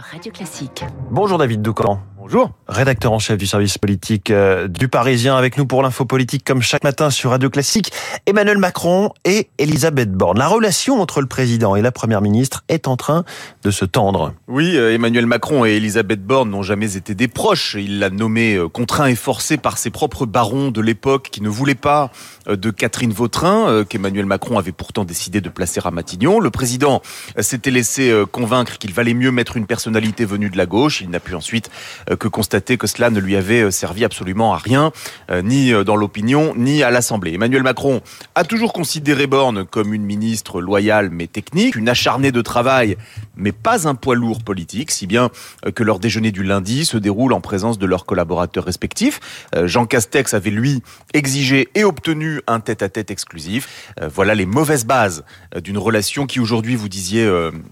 Radio Classique. Bonjour David Doucan. Bonjour. Rédacteur en chef du service politique euh, du Parisien avec nous pour l'info politique comme chaque matin sur Radio Classique. Emmanuel Macron et Elisabeth Borne. La relation entre le président et la première ministre est en train de se tendre. Oui, euh, Emmanuel Macron et Elisabeth Borne n'ont jamais été des proches. Il l'a nommé euh, contraint et forcé par ses propres barons de l'époque qui ne voulaient pas de Catherine Vautrin, qu'Emmanuel Macron avait pourtant décidé de placer à Matignon. Le président s'était laissé convaincre qu'il valait mieux mettre une personnalité venue de la gauche. Il n'a pu ensuite que constater que cela ne lui avait euh, servi absolument à rien, euh, ni euh, dans l'opinion, ni à l'Assemblée. Emmanuel Macron a toujours considéré Borne comme une ministre loyale mais technique, une acharnée de travail, mais pas un poids lourd politique, si bien que leur déjeuner du lundi se déroule en présence de leurs collaborateurs respectifs. Jean Castex avait, lui, exigé et obtenu un tête-à-tête exclusif. Voilà les mauvaises bases d'une relation qui aujourd'hui, vous disiez,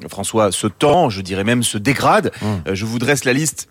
François, se tend, je dirais même se dégrade. Mmh. Je vous dresse la liste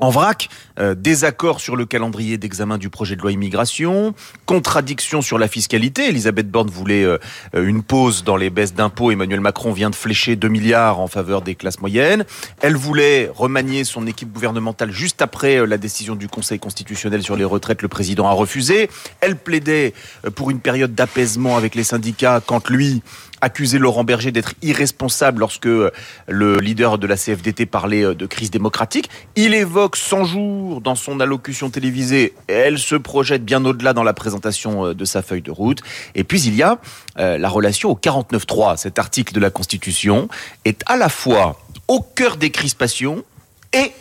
en vrac, euh, désaccord sur le calendrier d'examen du projet de loi immigration, contradiction sur la fiscalité. Elisabeth Borne voulait euh, une pause dans les baisses d'impôts. Emmanuel Macron vient de flécher 2 milliards en faveur des classes moyennes. Elle voulait remanier son équipe gouvernementale juste après euh, la décision du Conseil constitutionnel sur les retraites. Le président a refusé. Elle plaidait pour une période d'apaisement avec les syndicats quand lui accusait Laurent Berger d'être irresponsable lorsque le leader de la CFDT parlait de crise démocratique. Il évoque 100 jours dans son allocution télévisée. Elle se projette bien au-delà dans la présentation euh, de sa feuille de route. Et puis il y a euh, la relation au 49.3. Cet article de la Constitution est à la fois au cœur des crispations et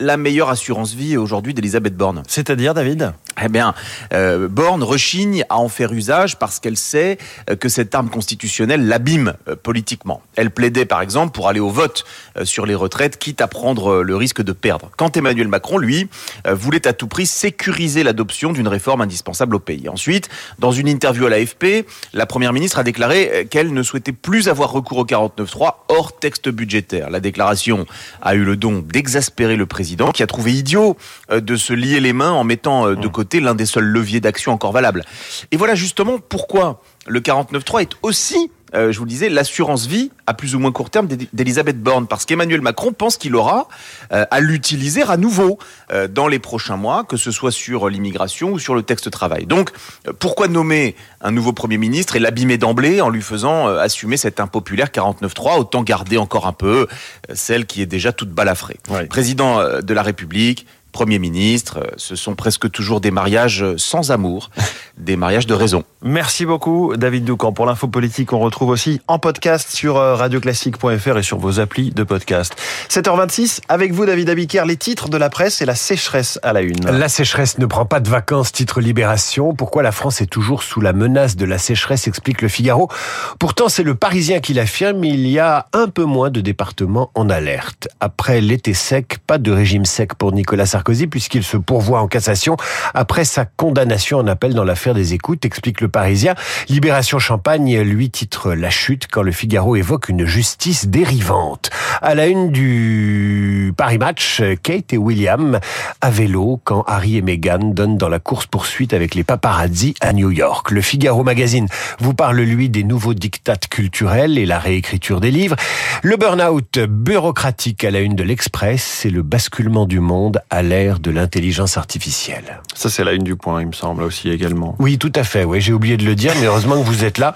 la meilleure assurance vie aujourd'hui d'Elisabeth Borne. C'est-à-dire, David? Eh bien, euh, Borne rechigne à en faire usage parce qu'elle sait euh, que cette arme constitutionnelle l'abîme euh, politiquement. Elle plaidait par exemple pour aller au vote euh, sur les retraites, quitte à prendre le risque de perdre. Quand Emmanuel Macron, lui, voulait à tout prix sécuriser l'adoption d'une réforme indispensable au pays. Ensuite, dans une interview à l'AFP, la Première ministre a déclaré qu'elle ne souhaitait plus avoir recours au 49.3 hors texte budgétaire. La déclaration a eu le don d'exaspérer le président qui a trouvé idiot de se lier les mains en mettant de côté l'un des seuls leviers d'action encore valables. Et voilà justement pourquoi le 49.3 est aussi euh, je vous le disais, l'assurance vie à plus ou moins court terme d'Elisabeth Borne, parce qu'Emmanuel Macron pense qu'il aura euh, à l'utiliser à nouveau euh, dans les prochains mois, que ce soit sur l'immigration ou sur le texte travail. Donc, pourquoi nommer un nouveau Premier ministre et l'abîmer d'emblée en lui faisant assumer cet impopulaire 49.3 Autant garder encore un peu celle qui est déjà toute balafrée? Président de la République, Premier ministre, euh, ce sont presque toujours des mariages sans amour, des mariages de raison. Merci beaucoup David Doucan. Pour l'info politique, on retrouve aussi en podcast sur euh, radioclassique.fr et sur vos applis de podcast. 7h26, avec vous David Abiker, les titres de la presse et la sécheresse à la une. La sécheresse ne prend pas de vacances, titre Libération. Pourquoi la France est toujours sous la menace de la sécheresse, explique le Figaro. Pourtant, c'est le Parisien qui l'affirme, il y a un peu moins de départements en alerte. Après l'été sec, pas de régime sec pour Nicolas Sarkozy Sarkozy puisqu'il se pourvoit en cassation après sa condamnation en appel dans l'affaire des écoutes, explique le Parisien. Libération Champagne lui titre La chute quand le Figaro évoque une justice dérivante. À la une du Paris Match, Kate et William à vélo quand Harry et Meghan donnent dans la course-poursuite avec les paparazzi à New York. Le Figaro Magazine vous parle, lui, des nouveaux dictats culturels et la réécriture des livres. Le burn-out bureaucratique à la une de l'Express, c'est le basculement du monde à l'ère de l'intelligence artificielle. Ça, c'est la une du point, il me semble aussi également. Oui, tout à fait. Oui, j'ai oublié de le dire, mais heureusement que vous êtes là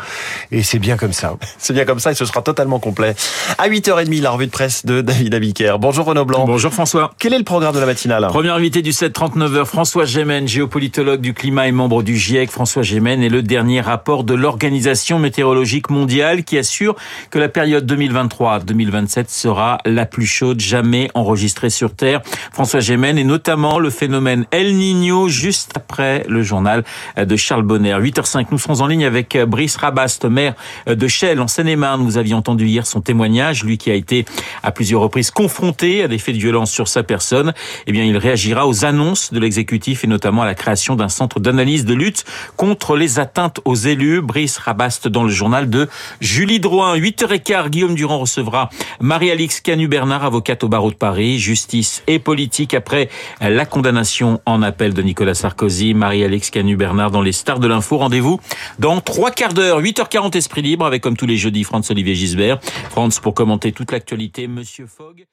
et c'est bien comme ça. c'est bien comme ça et ce sera totalement complet. À 8h30, la revue de presse de David Abiker. Bonjour Renaud Blanc. Bonjour François. Quel est le programme de la matinale? Premier invité du 7-39h, François Gémen, géopolitologue du climat et membre du GIEC. François Gémen est le dernier rapport de l'Organisation météorologique mondiale qui assure que la période 2023-2027 sera la plus chaude jamais enregistrée sur Terre. François Gémen est notamment le phénomène El Niño juste après le journal de Charles Bonner. 8h05, nous serons en ligne avec Brice Rabast, maire de Chelles en Seine-et-Marne. Vous aviez entendu hier son témoignage, lui qui a été à plusieurs reprises confronté à des faits de violence sur sa personne. Eh bien, il réagira aux annonces de l'exécutif et notamment à la création d'un centre d'analyse de lutte contre les atteintes aux élus. Brice Rabast dans le journal de Julie Drouin. 8h15, Guillaume Durand recevra Marie-Alix Canu-Bernard, avocate au barreau de Paris. Justice et politique après la condamnation en appel de Nicolas Sarkozy. Marie-Alix Canu-Bernard dans les stars de l'info. Rendez-vous dans trois quarts d'heure, 8h40 Esprit Libre avec comme tous les jeudis Franz-Olivier Gisbert. Franz pour commenter toute l'actualité. Monsieur Fogg.